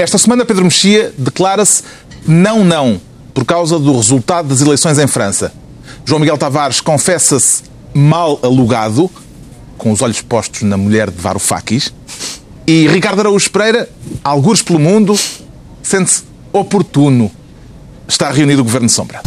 Esta semana, Pedro Mexia declara-se não, não, por causa do resultado das eleições em França. João Miguel Tavares confessa-se mal alugado, com os olhos postos na mulher de Varoufakis. E Ricardo Araújo Pereira, algures pelo mundo, sente-se oportuno. Está reunido o Governo de Sombra.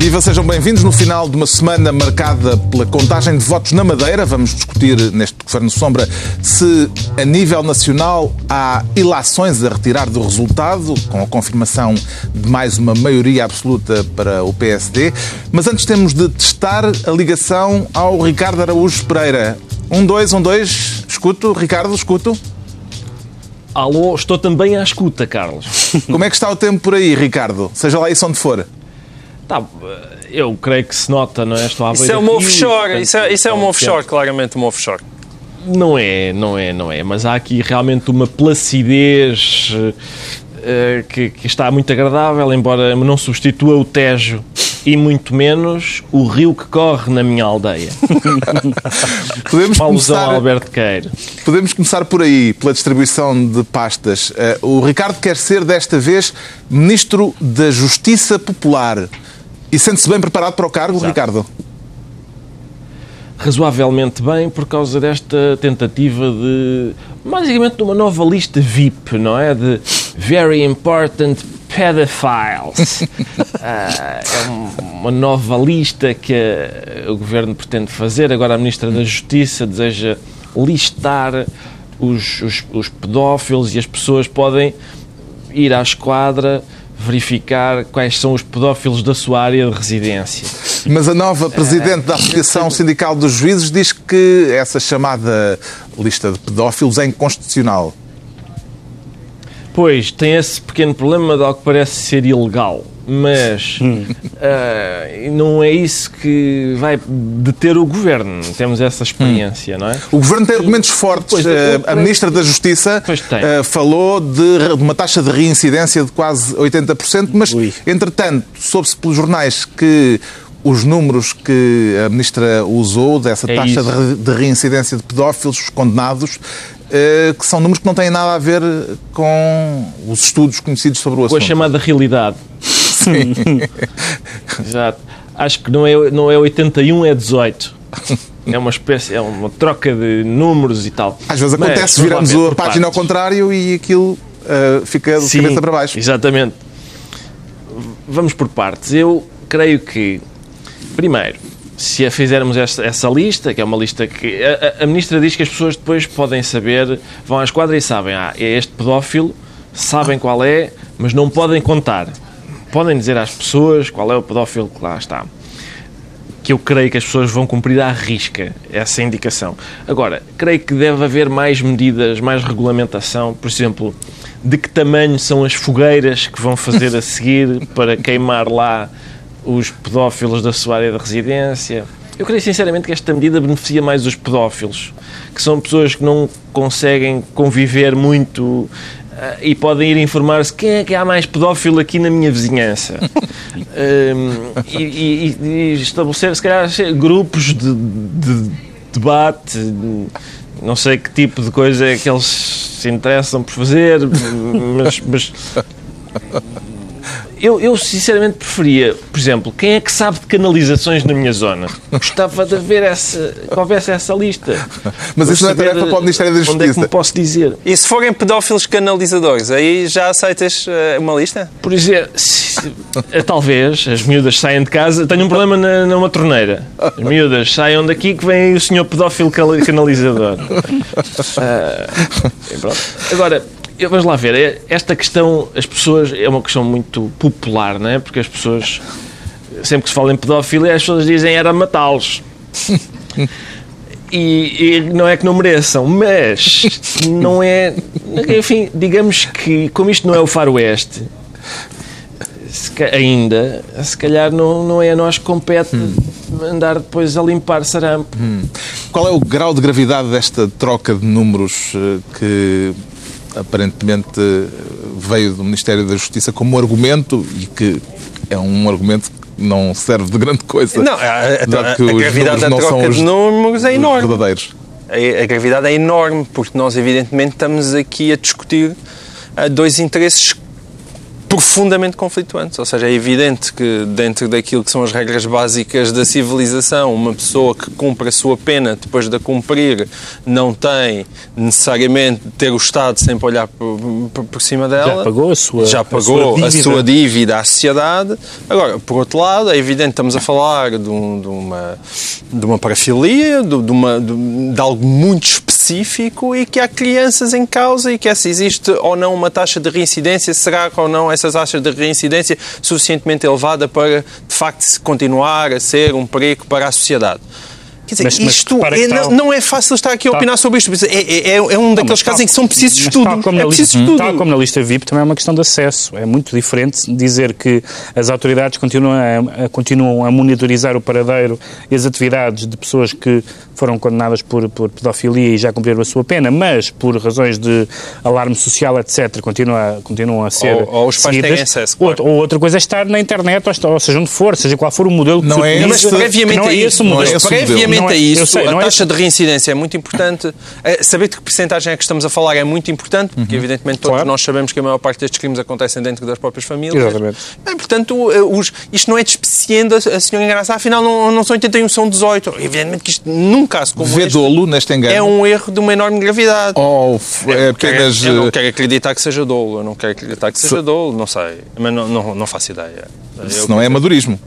Viva, sejam bem-vindos no final de uma semana marcada pela contagem de votos na Madeira. Vamos discutir neste Governo Sombra se, a nível nacional, há ilações a retirar do resultado, com a confirmação de mais uma maioria absoluta para o PSD. Mas antes temos de testar a ligação ao Ricardo Araújo Pereira. Um, dois, um, dois. Escuto, Ricardo, escuto. Alô, estou também à escuta, Carlos. Como é que está o tempo por aí, Ricardo? Seja lá isso onde for. Tá, eu creio que se nota, não é? Estou à Isso é uma offshore, isso é, isso é uma offshore, claramente uma offshore. Não é, não é, não é. Mas há aqui realmente uma placidez uh, que, que, está muito agradável, embora não substitua o Tejo e muito menos o rio que corre na minha aldeia. podemos começar, Alberto Queiro. Podemos começar por aí, pela distribuição de pastas. Uh, o Ricardo quer ser, desta vez, Ministro da Justiça Popular. E sente-se bem preparado para o cargo, Exato. Ricardo? Razoavelmente bem por causa desta tentativa de, basicamente, de uma nova lista VIP, não é? De Very Important Pedophiles. uh, é uma nova lista que o Governo pretende fazer. Agora a Ministra da Justiça deseja listar os, os, os pedófilos e as pessoas podem ir à esquadra verificar quais são os pedófilos da sua área de residência. Mas a nova presidente da Associação Sindical dos Juízes diz que essa chamada lista de pedófilos é inconstitucional. Pois, tem esse pequeno problema de algo que parece ser ilegal mas uh, não é isso que vai deter o governo. Temos essa experiência, não é? O governo tem argumentos fortes. Pois, uh, a ministra da Justiça uh, falou de uma taxa de reincidência de quase 80%, mas, Ui. entretanto, soube-se pelos jornais que os números que a ministra usou dessa é taxa de reincidência de pedófilos condenados que são números que não têm nada a ver com os estudos conhecidos sobre o assunto. Com a chamada realidade. Sim. Exato. Acho que não é, não é 81, é 18. É uma espécie, é uma troca de números e tal. Às vezes Mas, acontece, viramos a página ao contrário e aquilo uh, fica de Sim, cabeça para baixo. Exatamente. Vamos por partes. Eu creio que, primeiro, se a fizermos essa, essa lista, que é uma lista que. A, a, Ministra diz que as pessoas depois podem saber, vão à esquadra e sabem, ah, é este pedófilo, sabem qual é, mas não podem contar podem dizer às pessoas qual é o pedófilo que lá está. Que eu creio que as pessoas vão cumprir à risca essa indicação. Agora, creio que deve haver mais medidas, mais regulamentação, por exemplo, de que tamanho são as fogueiras que vão fazer a seguir para queimar lá os pedófilos da sua área de residência. Eu creio sinceramente que esta medida beneficia mais os pedófilos, que são pessoas que não conseguem conviver muito Uh, e podem ir informar-se quem é que há mais pedófilo aqui na minha vizinhança. uh, e, e, e, estabelecer, se calhar, grupos de, de debate, não sei que tipo de coisa é que eles se interessam por fazer, mas, mas eu, eu sinceramente preferia, por exemplo, quem é que sabe de canalizações na minha zona? Gostava de ver essa, que houvesse essa lista. Mas isso não é tarefa para o Ministério da Justiça. Onde é que me posso dizer? E se forem pedófilos canalizadores, aí já aceitas uh, uma lista? Por exemplo, se, eh, talvez as miúdas saiam de casa, tenho um problema na, numa torneira. As miúdas saiam daqui que vem o senhor pedófilo canalizador. Uh, Agora, vamos lá ver, é, esta questão, as pessoas, é uma questão muito popular, não é? Porque as pessoas, sempre que se fala em pedofilia, as pessoas dizem era matá-los. E, e, não é que não mereçam, mas não é. Enfim, digamos que, como isto não é o faroeste, se, ainda, se calhar não, não é a nós que compete hum. andar depois a limpar sarampo. Hum. Qual é o grau de gravidade desta troca de números eh, que aparentemente veio do Ministério da Justiça como argumento e que é um argumento que não serve de grande coisa. Não, a, a, a, a gravidade da troca de números é enorme. Verdadeiros. A, a gravidade é enorme, porque nós, evidentemente, estamos aqui a discutir uh, dois interesses profundamente conflituantes. Ou seja, é evidente que dentro daquilo que são as regras básicas da civilização, uma pessoa que cumpre a sua pena depois de a cumprir não tem necessariamente de ter o Estado sempre a olhar por, por, por cima dela. Já pagou a sua Já pagou a sua, a sua dívida à sociedade. Agora, por outro lado, é evidente que estamos a falar de, um, de uma, de uma parafilia, de, de, uma, de, de algo muito específico e que há crianças em causa e que se existe ou não uma taxa de reincidência, será ou não essas taxas de reincidência suficientemente elevada para, de facto, continuar a ser um perigo para a sociedade. Quer dizer, Mas- mas isto é- não, não é fácil estar aqui a opinar sobre isto. É, é- é- é um daqueles casos tal- em que são precisos mas estudos. Tal como, É preciso lista, estudo. tal como na lista VIP também é uma questão de acesso. É muito diferente dizer que as autoridades continuam a, a- continuam a monitorizar o paradeiro e as atividades de pessoas que foram condenadas por, por pedofilia e já cumpriram a sua pena, mas por razões de alarme social, etc., continua, continuam a ser Ou- ou os pais seguidas. têm acesso, claro. Outra- ou outra coisa é estar na internet, ou, ou seja, onde for, seja qual for o modelo que Não se é utiliza, Mas previamente não é isso, esse o modelo. não é esse o modelo. previamente É- isso, sei, a é taxa esse- de reincidência é muito importante. Eh, Saber de que porcentagem é que estamos a falar é muito importante, porque evidentemente todos Claro. nós sabemos que a maior parte destes crimes acontecem dentro das próprias famílias. Exatamente. Bem, portanto, eh, os- isto não é despeciendo a, senhora engraçada, afinal não, não são 81, são 18. Evidentemente que isto, num caso como Vê este, neste engano? é um erro de uma enorme gravidade. Ou f- é Eu não quero- apenas. Eu não eh, quero acreditar que seja dolo, eu não quero acreditar que seja dolo, não sei, mas não, não, não faço ideia. Se não é amadorismo.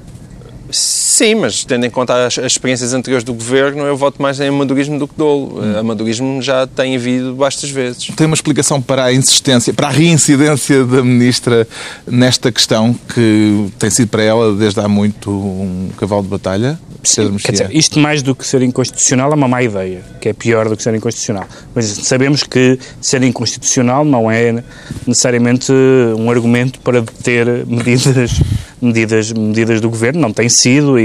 Sim, mas tendo em conta as, as experiências anteriores do governo, eu voto mais em amadorismo do que dolo. Hum. Eh, Amadorismo já tem havido bastas vezes. Tem uma explicação para a insistência, para a reincidência da Ministra nesta questão que tem sido para ela desde há muito um cavalo de batalha? Pedro Quer dizer, isto mais do que ser inconstitucional é uma má ideia, que é pior do que ser inconstitucional. Mas sabemos que ser inconstitucional não é necessariamente um argumento para deter medidas, medidas, medidas do governo, não tem sido.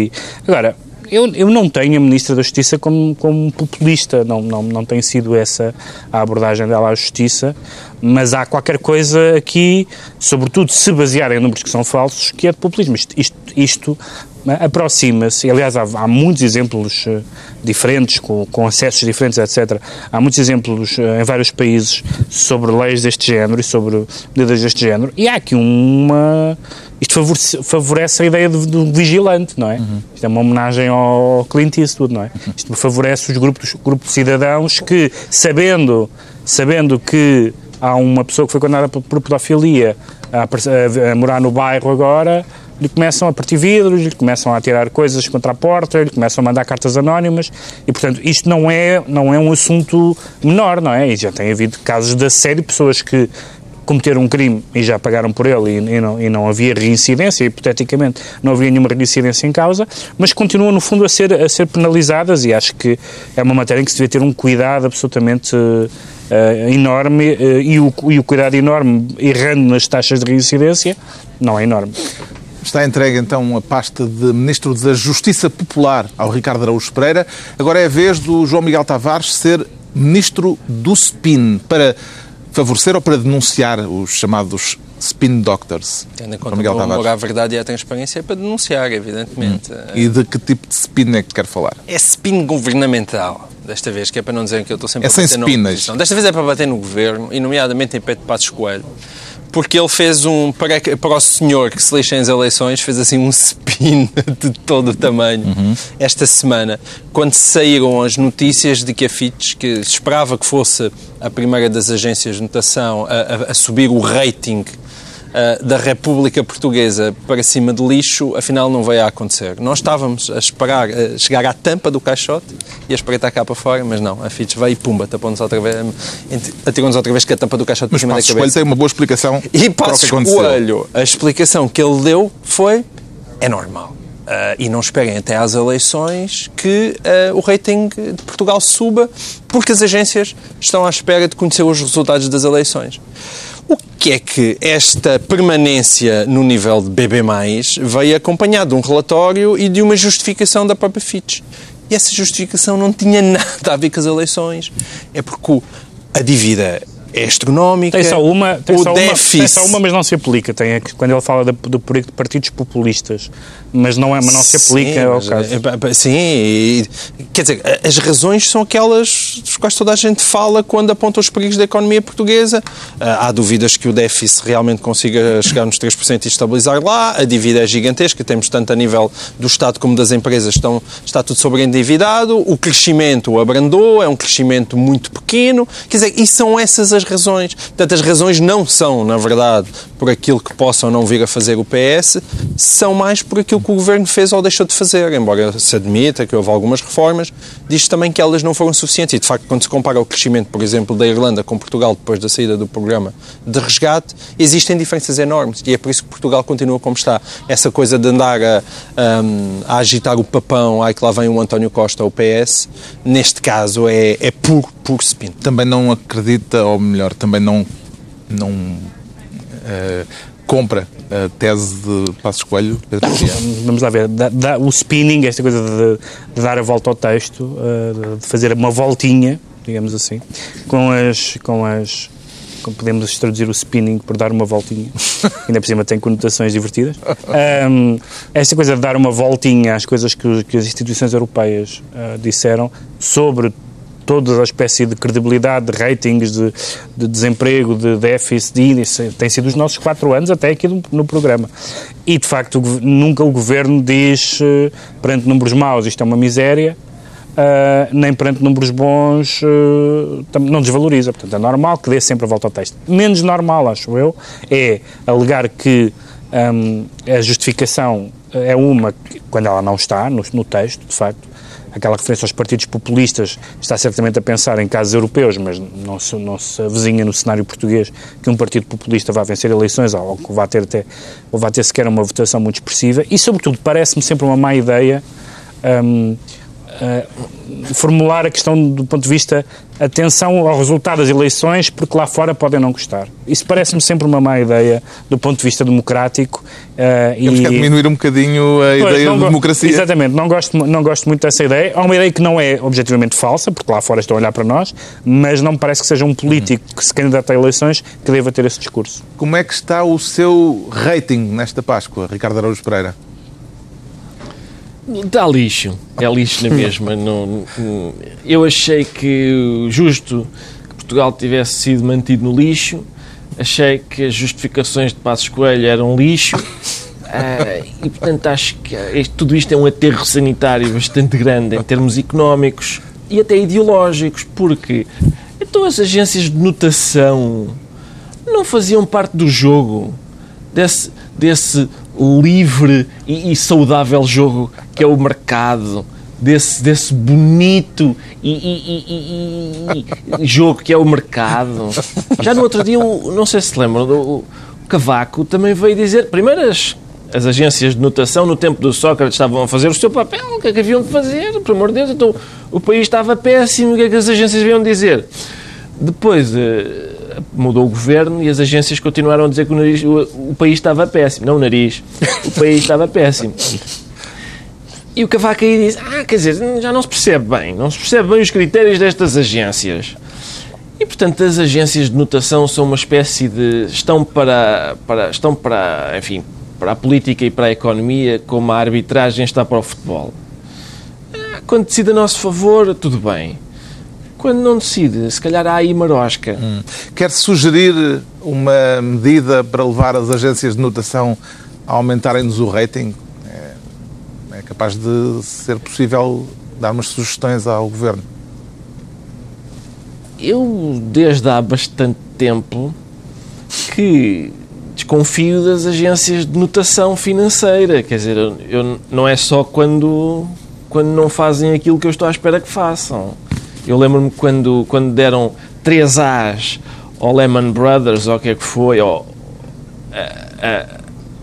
Agora, eu, eu não tenho a Ministra da Justiça como, como populista, não, não, não tem sido essa a abordagem dela à Justiça, mas há qualquer coisa aqui, sobretudo se basear em números que são falsos, que é de populismo. Isto, isto, isto né, aproxima-se, aliás, há, há muitos exemplos eh, diferentes, com, com acessos diferentes, etc. Há muitos exemplos eh, em vários países sobre leis deste género e sobre medidas deste género, e há aqui uma. Isto favorece, favorece a ideia do, do vigilante, não é? Isto é uma homenagem ao Clint Eastwood, não é? Isto favorece os grupos, grupos de cidadãos que, sabendo, sabendo que há uma pessoa que foi condenada por, por pedofilia a, a- a morar no bairro agora, lhe começam a partir vidros, lhe começam a tirar coisas contra a porta, lhe começam a mandar cartas anónimas e, portanto, isto não é, não é um assunto menor, não é? E já tem havido casos de assédio, pessoas que cometeram um crime e já pagaram por ele e, e não, e não havia reincidência, hipoteticamente não havia nenhuma reincidência em causa, mas continuam no fundo a ser, a ser penalizadas e acho que é uma matéria em que se deve ter um cuidado absolutamente eh, enorme eh, e, o, e o cuidado enorme errando nas taxas de reincidência não é enorme. Está entregue então a pasta de Ministro da Justiça Popular ao Ricardo Araújo Pereira. Agora é a vez do João Miguel Tavares ser Ministro do SPIN para favorecer ou para denunciar os chamados Spin Doctors. Tendo em conta Miguel que o amor à verdade e à transparência é para denunciar, evidentemente. E de que tipo de spin é que quer falar? É spin governamental, desta vez, que é para não dizer que eu estou sempre É a sem bater na spinas. Desta vez é para bater no governo, e nomeadamente em Pedro Passos Coelho, porque ele fez um, para, para o senhor que se lixa em eleições, fez assim um spin de todo o tamanho Uhum. esta semana, quando saíram as notícias de que a Fitch, que se esperava que fosse a primeira das agências de notação a, a- a subir o rating uh, da República Portuguesa para cima de lixo, afinal não veio a acontecer. Nós estávamos a esperar uh, chegar à tampa do caixote e a espreitar cá para fora, mas não, a Fitch veio e pumba, tapou-nos outra vez, atirou-nos outra vez com a tampa do caixote para Mas cima da Passos Coelho cabeça. tem uma boa explicação E para o que aconteceu. Coelho, a explicação que ele deu foi: é normal. Uh, e não esperem até às eleições que uh, o rating de Portugal suba, porque as agências estão à espera de conhecer os resultados das eleições. O que é que esta permanência no nível de BB+, veio acompanhado de um relatório e de uma justificação da própria Fitch. E essa justificação não tinha nada a ver com as eleições. É porque a dívida é astronómica. Tem só uma, tem o só déficit... uma, tem só uma, mas não se aplica. Tem, é que quando ele fala de, do de partidos populistas, mas não, é, mas não se aplica sim, ao caso. É, sim, e, quer dizer, as razões são aquelas dos quais toda a gente fala quando aponta os perigos da economia portuguesa. Ah, há dúvidas que o déficit realmente consiga chegar nos 3% e estabilizar lá, a dívida é gigantesca, temos tanto a nível do Estado como das empresas, estão, está tudo sobreendividado, o crescimento abrandou, é um crescimento muito pequeno, quer dizer, e são essas as razões. Portanto, as razões não são, na verdade, por aquilo que possam não vir a fazer o PS, são mais por aquilo que o Governo fez ou deixou de fazer, embora se admita que houve algumas reformas, diz também que elas não foram suficientes. E, de facto, quando se compara o crescimento, por exemplo, da Irlanda com Portugal depois da saída do programa de resgate, existem diferenças enormes. E é por isso que Portugal continua como está. Essa coisa de andar a, a, a agitar o papão, ai que lá vem o António Costa ao PS, neste caso é, é puro, Também não acredita, ou melhor, também não, não uh, compra a tese de Passos Coelho? Vamos lá ver. Da, da, o spinning, esta coisa de, de, dar a volta ao texto, uh, de fazer uma voltinha, digamos assim, com as, com as como podemos traduzir o spinning por dar uma voltinha, ainda por cima tem conotações divertidas. Um, esta coisa de dar uma voltinha às coisas que, que as instituições europeias uh, disseram sobre toda a espécie de credibilidade, de ratings, de, de desemprego, de déficit, de índice, tem sido os nossos quatro anos até aqui no, programa. E, de facto, nunca o Governo diz, uh, perante números maus, isto é uma miséria, Uh, nem perante números bons uh, não desvaloriza. Portanto, é normal que dê sempre a volta ao texto. Menos normal, acho eu, é alegar que um, a justificação é uma, quando ela não está no, no texto, de facto, aquela referência aos partidos populistas está certamente a pensar em casos europeus, mas não se, não se avizinha no cenário português que um partido populista vá vencer eleições ou que vá ter, até, ou vá ter sequer uma votação muito expressiva. E, sobretudo, parece-me sempre uma má ideia. Um, uh, formular a questão do ponto de vista atenção ao resultado das eleições, porque lá fora podem não gostar. Isso parece-me sempre uma má ideia do ponto de vista democrático. Uh, Temos e... que diminuir um bocadinho a pois, ideia de democracia. Exatamente, não gosto, não gosto muito dessa ideia. Há uma ideia que não é objetivamente falsa, porque lá fora estão a olhar para nós, mas não me parece que seja um político que se candidata a eleições que deva ter esse discurso. Como é que está o seu rating nesta Páscoa, Ricardo Araújo Pereira? Dá lixo. É lixo na mesma. não, eu achei que justo que Portugal tivesse sido mantido no lixo. Achei que as justificações de Passos Coelho eram lixo. Uh, e, portanto, acho que este, tudo isto é um aterro sanitário bastante grande em termos económicos e até ideológicos, porque então as agências de notação não faziam parte do jogo desse, desse livre e, e saudável jogo que é o mercado desse, desse bonito e, e, e, jogo que é o mercado. Já no outro dia, não sei se lembram, o, Cavaco também veio dizer, primeiro as, as agências de notação no tempo do Sócrates estavam a fazer o seu papel, o que é que haviam de fazer, por amor de Deus, então o país estava péssimo, o que é que as agências vinham dizer? Depois uh, mudou o governo e as agências continuaram a dizer que o, nariz, o, o país estava péssimo, não o nariz, o país estava péssimo. E o Cavaco aí diz: Ah, quer dizer, já não se percebe bem, não se percebe bem os critérios destas agências. E, portanto, as agências de notação são uma espécie de. estão para. para estão para. enfim, para a política e para a economia, como a arbitragem está para o futebol. Ah, quando decide a nosso favor, tudo bem. Quando não decide, se calhar há aí marosca. Hum. Quer sugerir uma medida para levar as agências de notação a aumentarem-nos o rating? é capaz de ser possível dar umas sugestões ao Governo? Eu, desde há bastante tempo, que desconfio das agências de notação financeira. Quer dizer, eu, não é só quando, quando não fazem aquilo que eu estou à espera que façam. Eu lembro-me quando, quando deram 3 A's ao Lehman Brothers, ou o que é que foi, ou,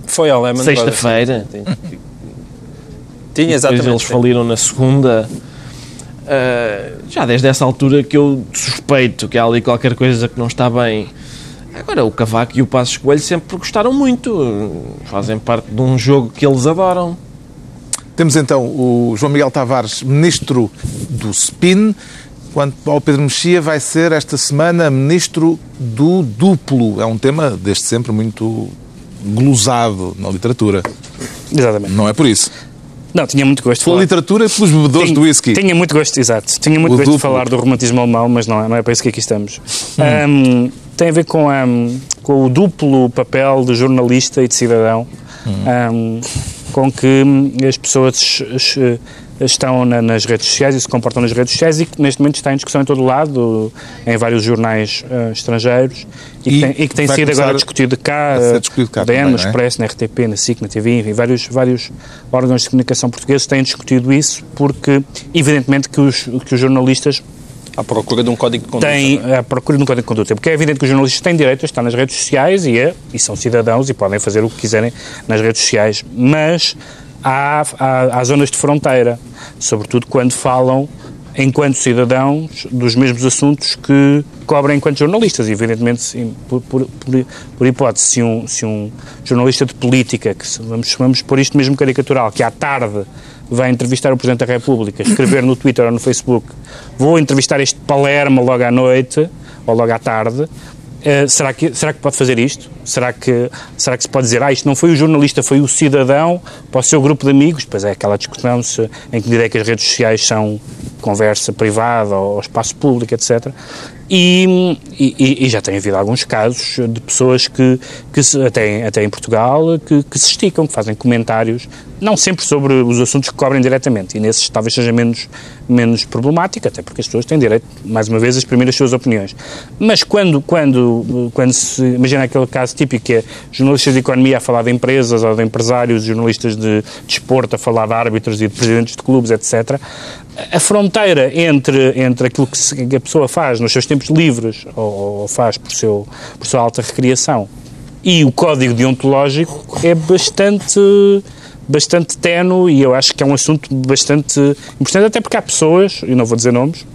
foi ao Lehman Sexta-feira. Tinha, exatamente. Depois eles faliram na segunda. Uh, já desde essa altura que eu suspeito que há ali qualquer coisa que não está bem. Agora, o Cavaco e o Passos Coelho sempre gostaram muito. Fazem parte de um jogo que eles adoram. Temos então o João Miguel Tavares, ministro do SPIN. Quanto ao Pedro Mexia, vai ser esta semana ministro do duplo. É um tema, desde sempre, muito glosado na literatura. Exatamente. Não é por isso. Não, tinha muito gosto de Pela literatura e pelos bebedores Tinha- do whisky. Tinha muito gosto, exato. Tinha muito O gosto de duplo. falar do romantismo alemão, mas não é, não é para isso que aqui estamos. Ahm, tem a ver com, ahm, com o duplo papel de jornalista e de cidadão ahm, com que hum, as pessoas eh, estão na- nas redes sociais e se comportam nas redes sociais e que neste momento está em discussão em todo o lado, em vários jornais eh, estrangeiros e, E que tem, e que tem sido agora discutido cá, discutido cá DN, também, no não é? Expresso, na RTP, na SIC, na TV, enfim, vários, vários órgãos de comunicação portugueses têm discutido isso porque, evidentemente, que os, que os jornalistas À procura de um código de conduta. têm a procura de um código de conduta. Porque é evidente que os jornalistas têm direito a estar nas redes sociais e, é, e são cidadãos e podem fazer o que quiserem nas redes sociais, mas há, há, há zonas de fronteira, sobretudo quando falam enquanto cidadãos dos mesmos assuntos que cobrem enquanto jornalistas. E, evidentemente, sim, por, por, por, hipótese, se um, se um jornalista de política, que vamos, vamos pôr isto mesmo caricatural, que à tarde vai entrevistar o Presidente da República, escrever no Twitter ou no Facebook, vou entrevistar este Palermo logo à noite ou logo à tarde, eh, será, que, será que pode fazer isto? Será que, será que se pode dizer, ah, isto não foi o jornalista, foi o cidadão para o seu grupo de amigos? Pois é, aquela discussão se, em que direi que as redes sociais são conversa privada ou espaço público, etc. E, e- e já tem havido alguns casos de pessoas que, que se- até, até em Portugal, que, que se esticam, que fazem comentários, não sempre sobre os assuntos que cobrem diretamente, e nesses talvez seja menos, menos problemático, até porque as pessoas têm direito, mais uma vez, a exprimir as suas opiniões. Mas quando, quando, quando se imagina aquele caso típico que é jornalistas de economia a falar de empresas ou de empresários, jornalistas de desporto a falar de árbitros e de presidentes de clubes, etc., a fronteira entre, entre aquilo que, se- que a pessoa faz nos seus tempos livres ou, ou faz por, seu, por sua alta recriação e o código deontológico é bastante bastante tenue e eu acho que é um assunto bastante importante, até porque há pessoas, e não vou dizer nomes,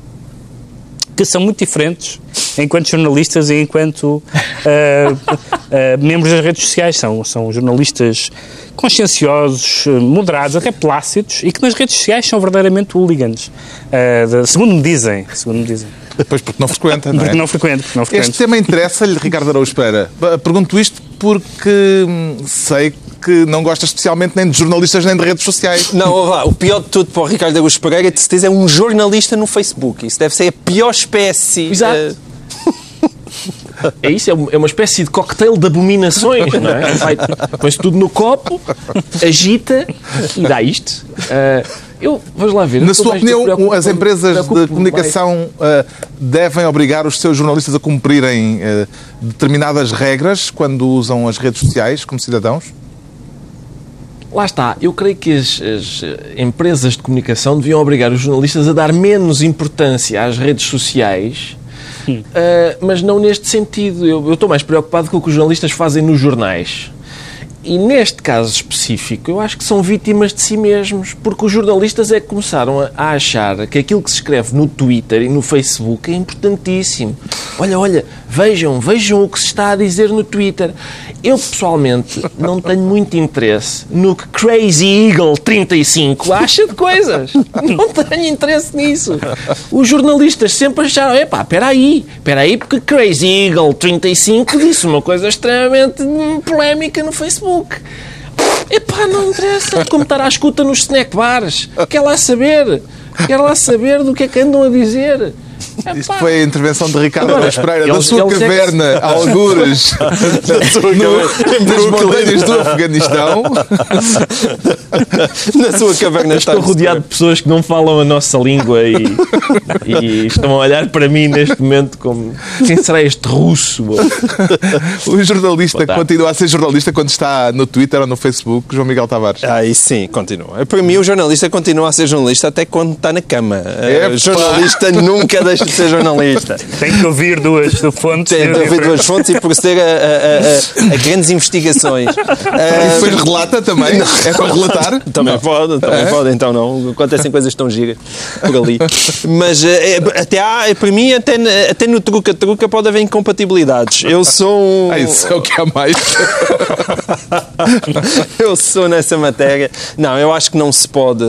que são muito diferentes enquanto jornalistas e enquanto ah, ah, membros das redes sociais. São, são jornalistas conscienciosos, eh, moderados, até plácidos, e que nas redes sociais são verdadeiramente hooligans. De- segundo me dizem. Segundo me dizem. Depois porque não frequenta, não é? Porque não frequento. Porque não. Este tema interessa-lhe, Ricardo Araújo Pereira. Pergunto isto porque hum, sei que não gosta especialmente nem de jornalistas nem de redes sociais. Não, vá, o pior de tudo para o Ricardo Augusto Pereira, de certeza, é um jornalista no Facebook. Isso deve ser a pior espécie. Exato. eh, É isso, é uma- é uma espécie de cocktail de abominações, não é? Põe-se tudo no copo, agita e dá isto. Ah, eu, vamos lá ver. Na sua opinião, as empresas de comunicação ah, devem obrigar os seus jornalistas a cumprirem ah, determinadas regras quando usam as redes sociais como cidadãos? Lá está, eu creio que as, as, eh, empresas de comunicação deviam obrigar os jornalistas a dar menos importância às redes sociais, eh, mas não neste sentido. Eu, eu estou mais preocupado com o que os jornalistas fazem nos jornais. E neste caso específico, eu acho que são vítimas de si mesmos, porque os jornalistas é que começaram a, a achar que aquilo que se escreve no Twitter e no Facebook é importantíssimo. Olha, olha, vejam, vejam o que se está a dizer no Twitter. Eu, pessoalmente, não tenho muito interesse no que Crazy Eagle 35 acha de coisas. Não tenho interesse nisso. Os jornalistas sempre acharam, epá, espera aí, espera aí, porque Crazy Eagle 35 disse uma coisa extremamente polémica no Facebook. Epá, não interessa como estar à escuta nos snack bars. Quer lá saber. Quer lá saber do que é que andam a dizer. Isto foi a intervenção de Ricardo Agora, Pereira, da eles- sua é que- caverna, a algures, no- nas montanhas do Afeganistão. na sua caverna está Estou rodeado de pessoas que não falam a nossa língua e, e estão a olhar para mim neste momento como quem será este russo? O jornalista continua a ser jornalista quando está no Twitter ou no Facebook, João Miguel Tavares. Aí sim, continua. Para mim, o jornalista continua a ser jornalista até quando está na cama. Eh, Epá. O jornalista nunca deixa de ser jornalista. Tem que ouvir duas fontes. Tem de haver duas fontes e proceder a, a- a- a grandes investigações. E Eh, depois relata também, é para relatar. Também pode, também pode, então não. Acontecem coisas tão giras por ali. Mas eh, é, até há, para mim, até, na- até no truca-truca pode haver incompatibilidades. Eu sou um. Ah, isso é o que há mais. eu sou nessa matéria. Não, eu acho que não se pode.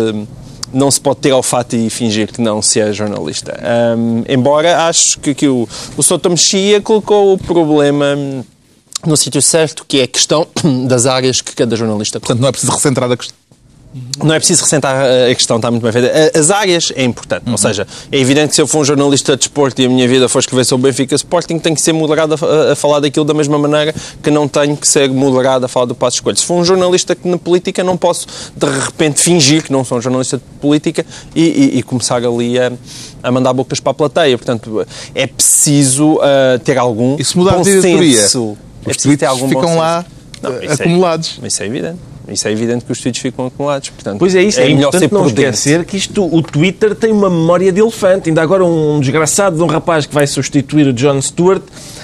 Não se pode ter olfato e fingir que não se é jornalista. Um, embora acho que, que o, o Soto Mexia colocou o problema no sítio certo, que é a questão das áreas que cada jornalista Portanto, não é preciso recentrar a questão. Não é preciso ressentar a questão, está muito bem feita. As áreas é importante, Uhum. ou seja, é evidente que se eu for um jornalista de desporto e a minha vida for escrever sobre o Benfica Sporting, tenho que ser moderado a, a falar daquilo da mesma maneira que não tenho que ser moderado a falar do passo escolho. Se for um jornalista que na política, não posso de repente fingir que não sou um jornalista de política e, e- e começar ali a, a mandar bocas para a plateia. Portanto, é preciso uh, ter algum E se mudar bom de diretoria, senso. os É preciso ter tweets ficam lá Não, eh, isso é- acumulados. Isso é evidente. Isso é evidente que os tweets ficam acumulados. Portanto, Pois é isso, é, melhor importante ser não prudente. esquecer que isto, o Twitter tem uma memória de elefante. Ainda agora um desgraçado de um rapaz que vai substituir o John Stewart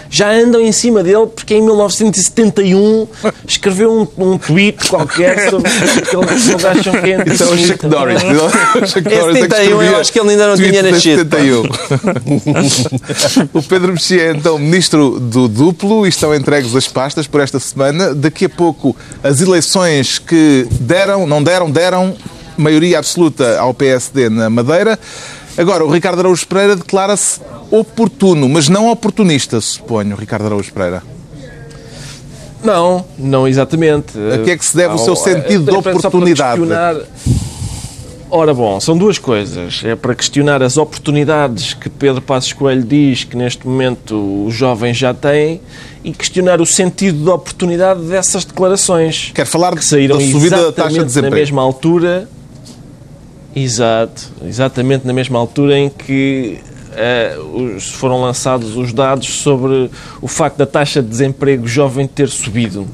já andam em cima dele porque em 1971 escreveu um, um tweet qualquer sobre aquilo que eles acham que é Isso é o Chuck Norris. O Chuck É Norris é que 71, eu escrevia acho que ele ainda não tinha nascido. 71. o Pedro Mexia é então ministro do duplo e estão entregues as pastas por esta semana. Daqui a pouco as eleições que deram, não deram, deram maioria absoluta ao PSD na Madeira. Agora, o Ricardo Araújo Pereira declara-se oportuno, mas não oportunista, suponho, Ricardo Araújo Pereira. Não, não exatamente. A que é que se deve o seu Ah, sentido de oportunidade? Ora bom, são duas coisas. É para questionar as oportunidades que Pedro Passos Coelho diz que neste momento os jovens já têm e questionar o sentido da oportunidade dessas declarações. Quer falar que saíram da subida da taxa de exatamente na desemprego. mesma altura. Exato, exatamente na mesma altura em que eh, os- foram lançados os dados sobre o facto da taxa de desemprego jovem ter subido.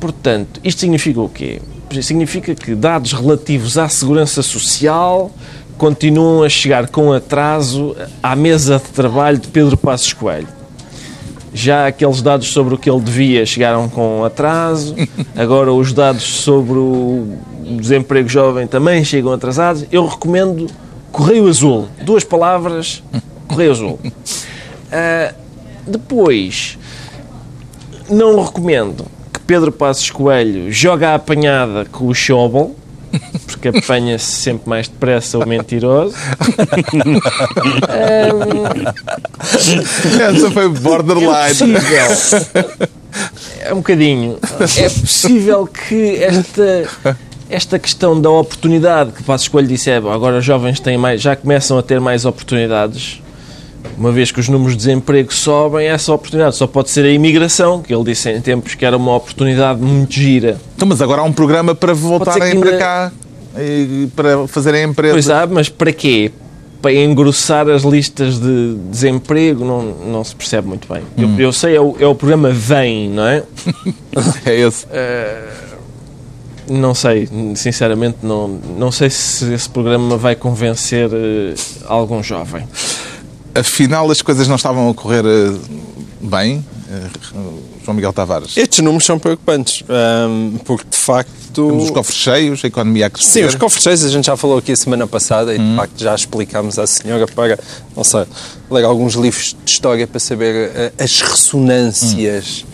Portanto, isto significa o quê? Significa que dados relativos à segurança social continuam a chegar com atraso à mesa de trabalho de Pedro Passos Coelho. Já aqueles dados sobre o que ele devia chegaram com atraso, agora os dados sobre o desemprego jovem também chegam atrasados. Eu recomendo Correio Azul. Duas palavras, Correio Azul. Ah, depois, não recomendo que Pedro Passos Coelho joga a apanhada com o Schauble, porque apanha-se sempre mais depressa o mentiroso. Essa foi É borderline. possível. É um bocadinho. É possível que esta, esta questão da oportunidade que Passos Coelho disse, é, agora os jovens têm mais, já começam a ter mais oportunidades. Uma vez que os números de desemprego sobem, essa oportunidade só pode ser a imigração, que ele disse em tempos que era uma oportunidade muito gira. Então, mas agora há um programa para voltarem que para ainda- cá e para fazerem empresa. Pois há, mas para quê? Para engrossar as listas de desemprego, não, não se percebe muito bem. Eu, eu sei, é o, é o programa Vem, não é? É esse. Não sei, sinceramente, não, não sei se esse programa vai convencer eh, algum jovem. Afinal, as coisas não estavam a correr eh, bem. Eh, João Miguel Tavares. Estes números são preocupantes, hum, porque de facto. Temos os cofres cheios, a economia a crescer. Sim, os cofres cheios a gente já falou aqui a semana passada e de facto já explicámos à senhora para, não sei, ler alguns livros de história para saber as ressonâncias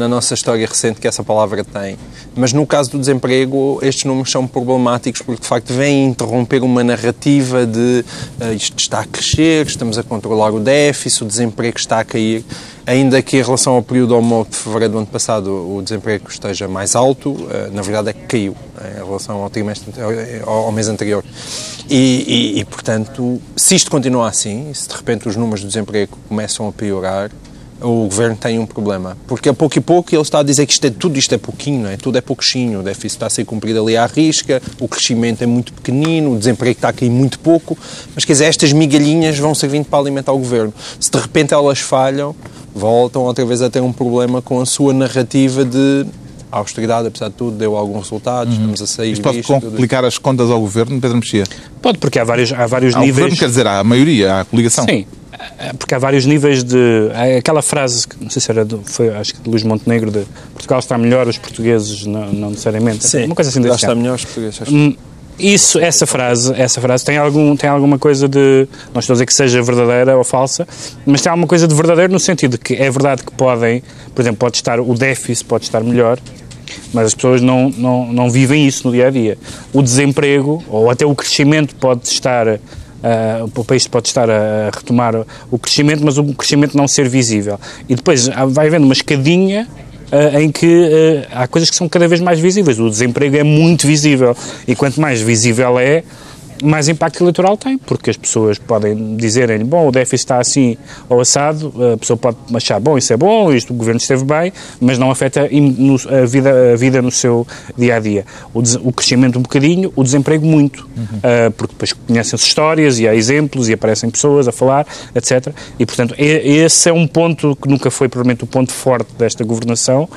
na nossa história recente que essa palavra tem. Mas no caso do desemprego, estes números são problemáticos porque de facto vêm interromper uma narrativa de eh, isto está a crescer, estamos a controlar o déficit, o desemprego está a cair. Ainda que em relação ao período homólogo de fevereiro do ano passado o desemprego esteja mais alto, eh, na verdade é que caiu eh, em relação ao, trimestre, ao, ao mês anterior. E, e, e, portanto, se isto continuar assim, se de repente os números do desemprego começam a piorar, o governo tem um problema. Porque a pouco e pouco ele está a dizer que isto é, tudo isto é pouquinho, é? tudo é pouquinho, o déficit está a ser cumprido ali à risca, o crescimento é muito pequenino, o desemprego está a cair muito pouco, mas quer dizer, estas migalhinhas vão servindo para alimentar o governo. Se de repente elas falham, voltam outra vez a ter um problema com a sua narrativa de a austeridade, apesar de tudo, deu algum resultado, estamos a sair Isto pode disto, tudo complicar as contas ao governo, Pedro Mexia? Pode, porque há vários, há vários Ao governo, níveis. quer dizer, à maioria, à coligação. Sim, porque há vários níveis de. Aquela frase, que não sei se era do, foi, acho que de Luís Montenegro, de Portugal está melhor, os portugueses não, não necessariamente. Sim, Uma coisa assim desse está melhor os portugueses. Hum, Isso, essa frase, essa frase tem, algum, tem alguma coisa de. Não estou a dizer que seja verdadeira ou falsa, mas tem alguma coisa de verdadeiro no sentido de que é verdade que podem, por exemplo, pode estar o déficit pode estar melhor, mas as pessoas não, não, não vivem isso no dia a dia. O desemprego, ou até o crescimento, pode estar. Uh, o país pode estar a retomar o crescimento, mas o crescimento não ser visível. E depois vai havendo uma escadinha uh, em que uh, há coisas que são cada vez mais visíveis. O desemprego é muito visível. E quanto mais visível é, mais impacto eleitoral tem, porque as pessoas podem dizerem bom, o déficit está assim ou assado, a pessoa pode achar, bom, isso é bom, isto o governo esteve bem, mas não afeta a vida, a vida no seu dia-a-dia. O, o, crescimento um bocadinho, o desemprego muito, uhum. uh, porque depois conhecem-se histórias e há exemplos e aparecem pessoas a falar, etc. E, portanto, esse é um ponto que nunca foi, provavelmente, o ponto forte desta governação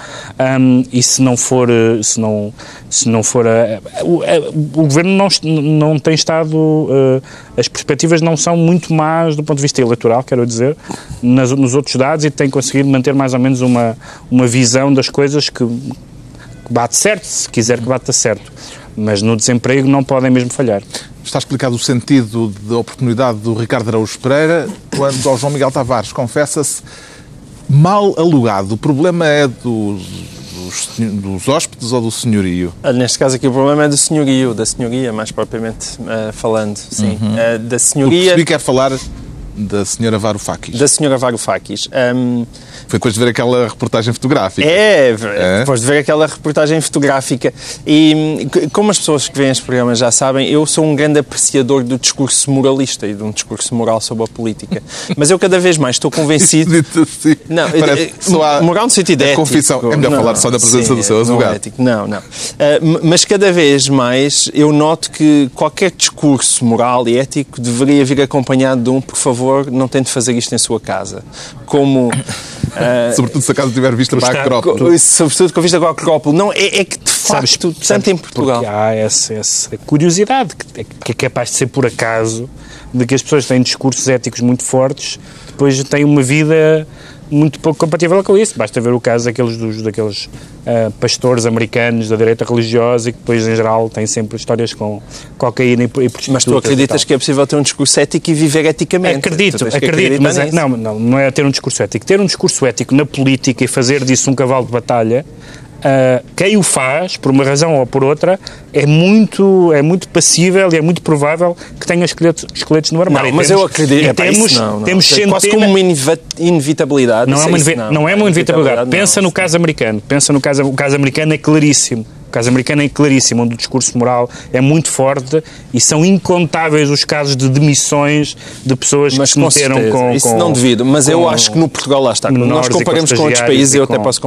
um, e se não for, se não, se não for, a, o, a, o governo não, não tem estado uh, as perspectivas não são muito más do ponto de vista eleitoral, quero dizer, nas, nos outros dados e tem conseguido manter mais ou menos uma, uma visão das coisas que, que bate certo, se quiser que bata certo. Mas no desemprego não podem mesmo falhar. Está explicado o sentido da oportunidade do Ricardo Araújo Pereira quando ao João Miguel Tavares confessa-se mal alugado. O problema é dos dos, dos hóspedes ou do senhorio? Ah, neste caso aqui o problema é do senhorio, da senhoria, mais propriamente uh, falando, sim. Uhum. Uh, da senhoria... Percebi que quer falar da senhora Varoufakis. Da senhora Varoufakis. Um, Foi depois de ver aquela reportagem fotográfica. É, é, depois de ver aquela reportagem fotográfica. E como as pessoas que veem este programa já sabem, eu sou um grande apreciador do discurso moralista e de um discurso moral sobre a política. Mas eu cada vez mais estou convencido... Assim, não, só moral no sentido ético. confissão. É melhor não, falar só da presença sim, do seu advogado. Não, não. Uh, mas cada vez mais eu noto que qualquer discurso moral e ético deveria vir acompanhado de um, por favor, favor, não tente fazer isto em sua casa. Como. Uh, sobretudo se a casa tiver vista para a Acrópole. Sobretudo com vista para a Acrópole. Não, é, é que de Sabes, facto, tanto em Portugal. Porque há essa, essa curiosidade que, é, que é capaz de ser por acaso de que as pessoas têm discursos éticos muito fortes, depois têm uma vida muito pouco compatível com isso. Basta ver o caso daqueles, dos, daqueles uh, pastores americanos da direita religiosa e que depois, em geral, têm sempre histórias com cocaína e, e Mas tu acreditas que é possível ter um discurso ético e viver eticamente? Acredito, acredito, mas é, não, não, não é ter um discurso ético. Ter um discurso ético na política e fazer disso um cavalo de batalha Uh, quem o faz, por uma razão ou por outra, é muito, é muito passível e é muito provável que tenha esqueletos, esqueletos no armário. Não, mas temos, eu acredito. É, temos, não, não. temos centenas... Quase como uma inevitabilidade. Não, é uma, não é uma inevitabilidade. Pensa no caso americano. Pensa no caso, o caso americano é claríssimo caso americano é claríssimo, onde o discurso moral é muito forte e são incontáveis os casos de demissões de pessoas mas, que se meteram com, com, Isso não devido, mas eu acho que no Portugal lá está. Quando nós comparamos com outros países, eu até posso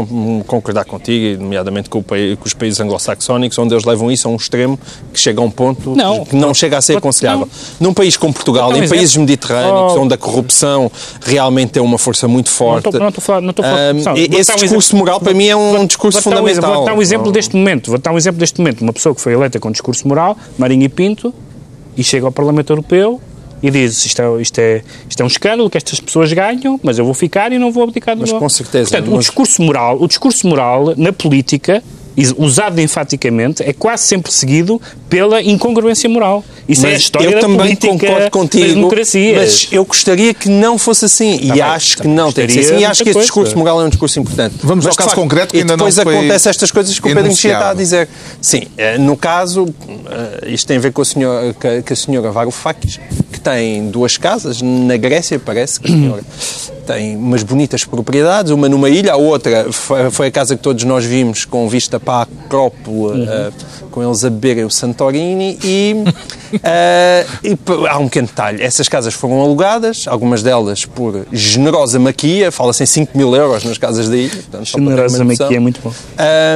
concordar contigo, nomeadamente com, com os países anglo-saxónicos, onde eles levam isso a um extremo que chega a um ponto não, que não chega a ser aconselhável. Num país como Portugal, em países mediterrâneos, oh. onde a corrupção realmente tem uma força muito forte, não estou a falar, não estou a falar. esse discurso moral para mim é um discurso fundamental. Vou dar um exemplo deste momento Vou dar um exemplo deste momento. Uma pessoa que foi eleita com discurso moral, Marinho e Pinto, e chega ao Parlamento Europeu e diz isto é, isto, é, isto é um escândalo que estas pessoas ganham, mas eu vou ficar e não vou abdicar do Mas com certeza. Portanto, mas... o discurso moral, o discurso moral na política usado enfaticamente, é quase sempre seguido pela incongruência moral. Isso mas é a história eu também política, concordo contigo, mas eu gostaria que não fosse assim. e acho que não tem que ser assim. E acho que este discurso moral é um discurso importante. Vamos mas, ao caso facto, concreto que ainda não foi E depois acontecem estas coisas que o Pedro Mexia está a dizer. Sim, eh, no caso, eh, isto tem a ver com a senhora, com a senhora Varoufakis, que tem duas casas na Grécia, parece que a senhora tem umas bonitas propriedades, uma numa ilha, a outra foi a casa que todos nós vimos com vista para a Acrópole, uhum. uh, com eles a beberem o Santorini e, uh, e, há um pequeno detalhe, essas casas foram alugadas, algumas delas por generosa maquia, fala-se em 5 mil euros nas casas da ilha. Portanto, generosa maquia é muito bom.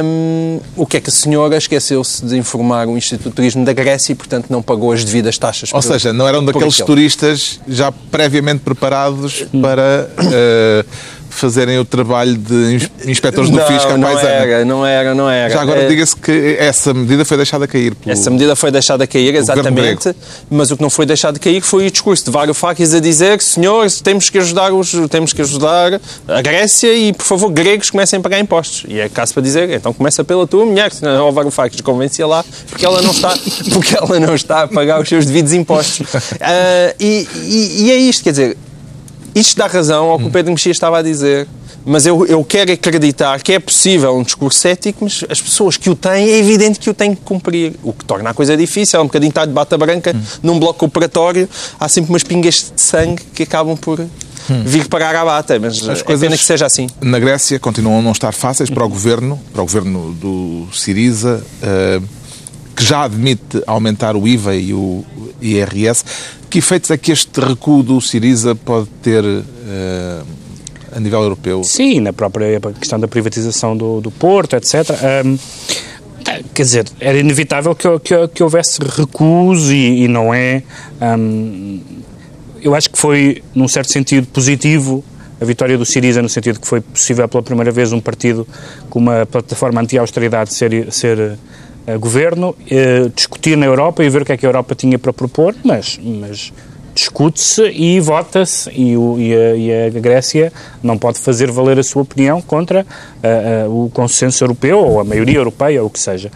Um, o que é que a senhora esqueceu-se de informar o Instituto de Turismo da Grécia e, portanto, não pagou as devidas taxas. Ou por, seja, não eram daqueles turistas já previamente preparados hum. para uh, fazerem o trabalho de inspectores do fisco há mais não era, não era, não era. Já agora é... diga-se que essa medida foi deixada cair. Pelo... Essa medida foi deixada cair, exatamente, mas o que não foi deixado cair foi o discurso de Varoufakis a dizer senhores, temos que ajudar os, temos que ajudar a Grécia e, por favor, gregos comecem a pagar impostos. E é caso para dizer, então começa pela tua mulher, senão o Varoufakis convencia lá, porque ela não está, porque ela não está a pagar os seus devidos impostos. Uh, e, e, e é isto, quer dizer, Isto dá razão ao que o Pedro Mexia estava a dizer. Mas eu, eu quero acreditar que é possível um discurso ético, mas as pessoas que o têm, é evidente que o têm que cumprir. O que torna a coisa difícil. É um bocadinho estar de bata branca num bloco operatório. Há sempre umas pingas de sangue que acabam por vir parar à bata. Mas As é coisas pena que seja assim. Na Grécia continuam a não estar fáceis para o governo, para o governo do Siriza, eh, que já admite aumentar o IVA e o IRS. Que efeitos é que este recuo do Siriza pode ter eh, a nível europeu? Sim, na própria questão da privatização do, do Porto, etc. Hum, quer dizer, era inevitável que, que, que houvesse recuos e, e não é. hum, eu acho que foi, num certo sentido, positivo a vitória do Siriza, no sentido que foi possível pela primeira vez um partido com uma plataforma anti-austeridade ser, ser governo, eh, discutir na Europa e ver o que é que a Europa tinha para propor, mas, mas discute-se e vota-se e, e e a Grécia não pode fazer valer a sua opinião contra ah, ah, o consenso europeu ou a maioria europeia ou o que seja.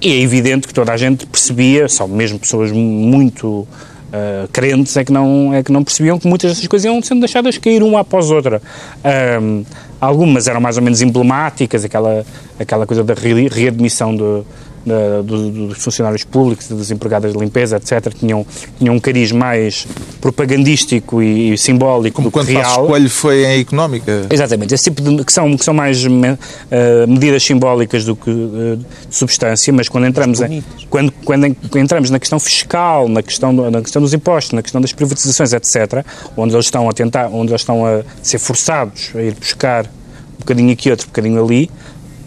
E é evidente que toda a gente percebia, só mesmo pessoas muito ah, crentes é que, não, é que não percebiam que muitas dessas coisas iam sendo deixadas cair uma após outra. Ahm, algumas eram mais ou menos emblemáticas, aquela, aquela coisa da re- readmissão do, da- do- dos funcionários públicos, das empregadas de limpeza, etc., tinham, tinham um cariz mais propagandístico e, e simbólico Como do que quando Passos real. Coelho foi em económica. Exatamente, esse tipo de que são, que são mais me- eh, medidas simbólicas do que eh, de substância, mas quando entramos, em, quando, quando en- entramos na questão fiscal, na questão, do- na questão dos impostos, na questão das privatizações, etc., onde eles estão a tentar, onde eles estão a ser forçados a ir buscar um bocadinho aqui, outro bocadinho ali,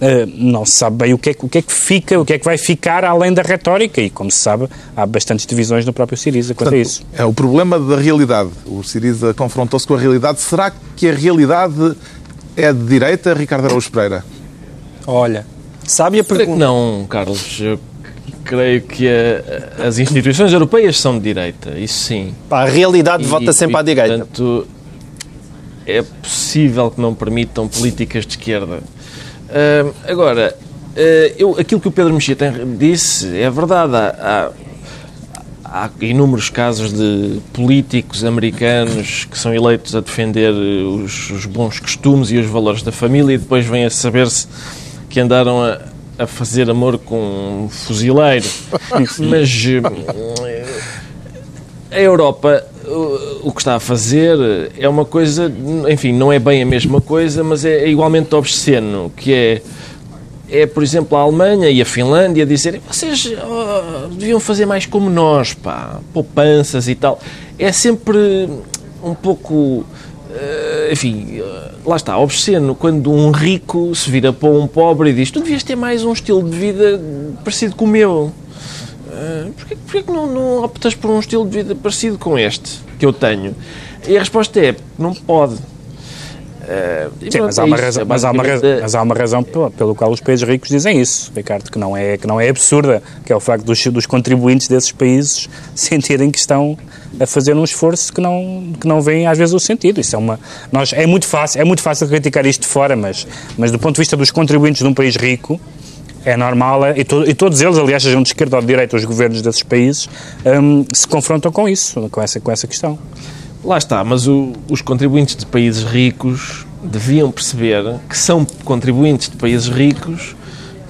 eh, não se sabe bem o que, é, que- o que é que fica, o que é que vai ficar além da retórica, e como se sabe, há bastantes divisões no próprio Siriza quanto a isso. É o problema da realidade. O Siriza confrontou-se com a realidade. Será que a realidade é de direita, Ricardo Araújo Pereira? Olha, sabe a Creio que pergunta? não, Carlos. Eu creio que a- as instituições europeias são de direita, isso sim. Pá, a realidade E- vota sempre e, à direita. Portanto, é possível que não permitam políticas de esquerda. Ahm, agora, ah, eu, aquilo que o Pedro Mexia disse é verdade. Há, há, há inúmeros casos de políticos americanos que são eleitos a defender os, os bons costumes e os valores da família e depois vêm a saber-se que andaram a, a fazer amor com um fuzileiro. Mas eh, a Europa o- o que está a fazer é uma coisa, enfim, não é bem a mesma coisa, mas é igualmente obsceno, que é, é por exemplo, a Alemanha e a Finlândia dizerem vocês oh, deviam fazer mais como nós, pá, poupanças e tal. É sempre um pouco, eh, enfim, eh, lá está, obsceno, quando um rico se vira para um pobre e diz tu devias ter mais um estilo de vida parecido com o meu. Uh, porquê, porquê que não, não optas por um estilo de vida parecido com este que eu tenho? E a resposta é, não pode. Uh, Sim, pronto, mas há, uma isso, razão, mas, há uma basicamente razão, a- mas há uma razão pelo, pelo qual os países ricos dizem isso, Ricardo, que não é, que não é absurda, que é o facto dos, dos contribuintes desses países sentirem que estão a fazer um esforço que não, que não vem às vezes o sentido. Isso é uma. Nós, é, muito fácil, é muito fácil criticar isto de fora, mas, mas do ponto de vista dos contribuintes de um país rico, é normal, é- e, to- e todos eles, aliás, sejam de esquerda ou de direita, os governos desses países, hum, se confrontam com isso, com essa, com essa questão. Lá está, mas o- os contribuintes de países ricos deviam perceber que são contribuintes de países ricos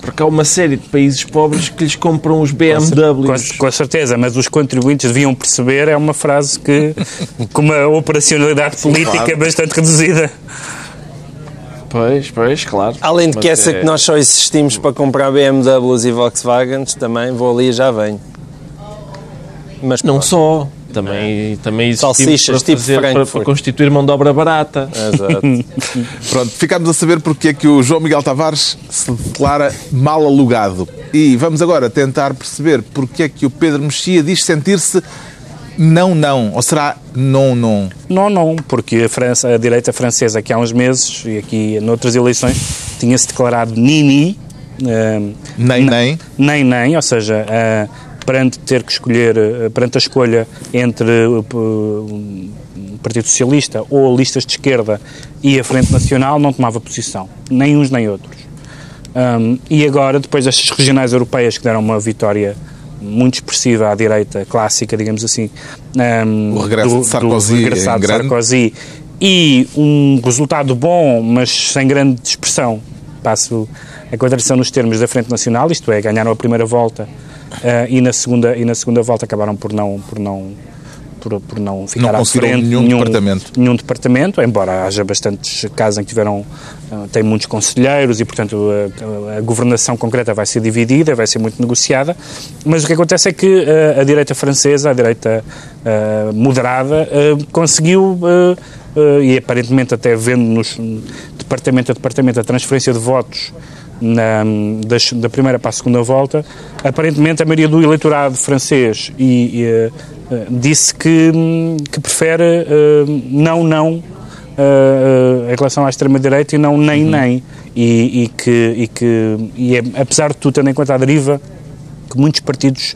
porque há uma série de países pobres que lhes compram os BMWs. Com, com certeza, mas os contribuintes deviam perceber, é uma frase que, com uma operacionalidade política claro. bastante reduzida. Pois, pois, claro. Além de que essa é- que nós só existimos para comprar BMWs e Volkswagens, também vou ali e já venho. Mas Não pronto. só. Também, também existimos Salsichas, para, tipo para, para constituir mão de obra barata. Exato. Pronto, ficámos a saber porque é que o João Miguel Tavares se declara mal alugado. E vamos agora tentar perceber porque é que o Pedro Mexia diz sentir-se não, não. Ou será não, não? Não, não, porque a, França, a direita francesa, que há uns meses, e aqui noutras eleições, tinha-se declarado nini, eh, Nem, nem. nem, nem, ou seja, eh, perante ter que escolher, eh, perante a escolha entre o Partido Socialista ou listas de esquerda e a Frente Nacional, não tomava posição, nem uns nem outros. Um, e agora, depois destas regionais europeias que deram uma vitória muito expressiva à direita clássica, digamos assim, um, O regresso de Sarkozy regressado em grande. Sarkozy e um resultado bom, mas sem grande expressão. Passo a contradição nos termos da Frente Nacional, isto é, ganharam a primeira volta uh, e, na segunda, e na segunda volta acabaram por não, por não por, por não ficar não à frente nenhum, nenhum, departamento. nenhum departamento, embora haja bastantes casos em que tiveram, uh, têm muitos conselheiros e, portanto, a, a, governação concreta vai ser dividida, vai ser muito negociada, mas o que acontece é que uh, a direita francesa, a direita uh, moderada, conseguiu, e aparentemente até vendo nos departamento a departamento a transferência de votos na, das, da primeira para a segunda volta, aparentemente a maioria do eleitorado francês e, e, uh, disse que, que prefere uh, não, não uh, em relação à extrema-direita e não nem, uhum. nem. E, e, que, e que e é, apesar de tudo, tendo em conta a deriva que muitos partidos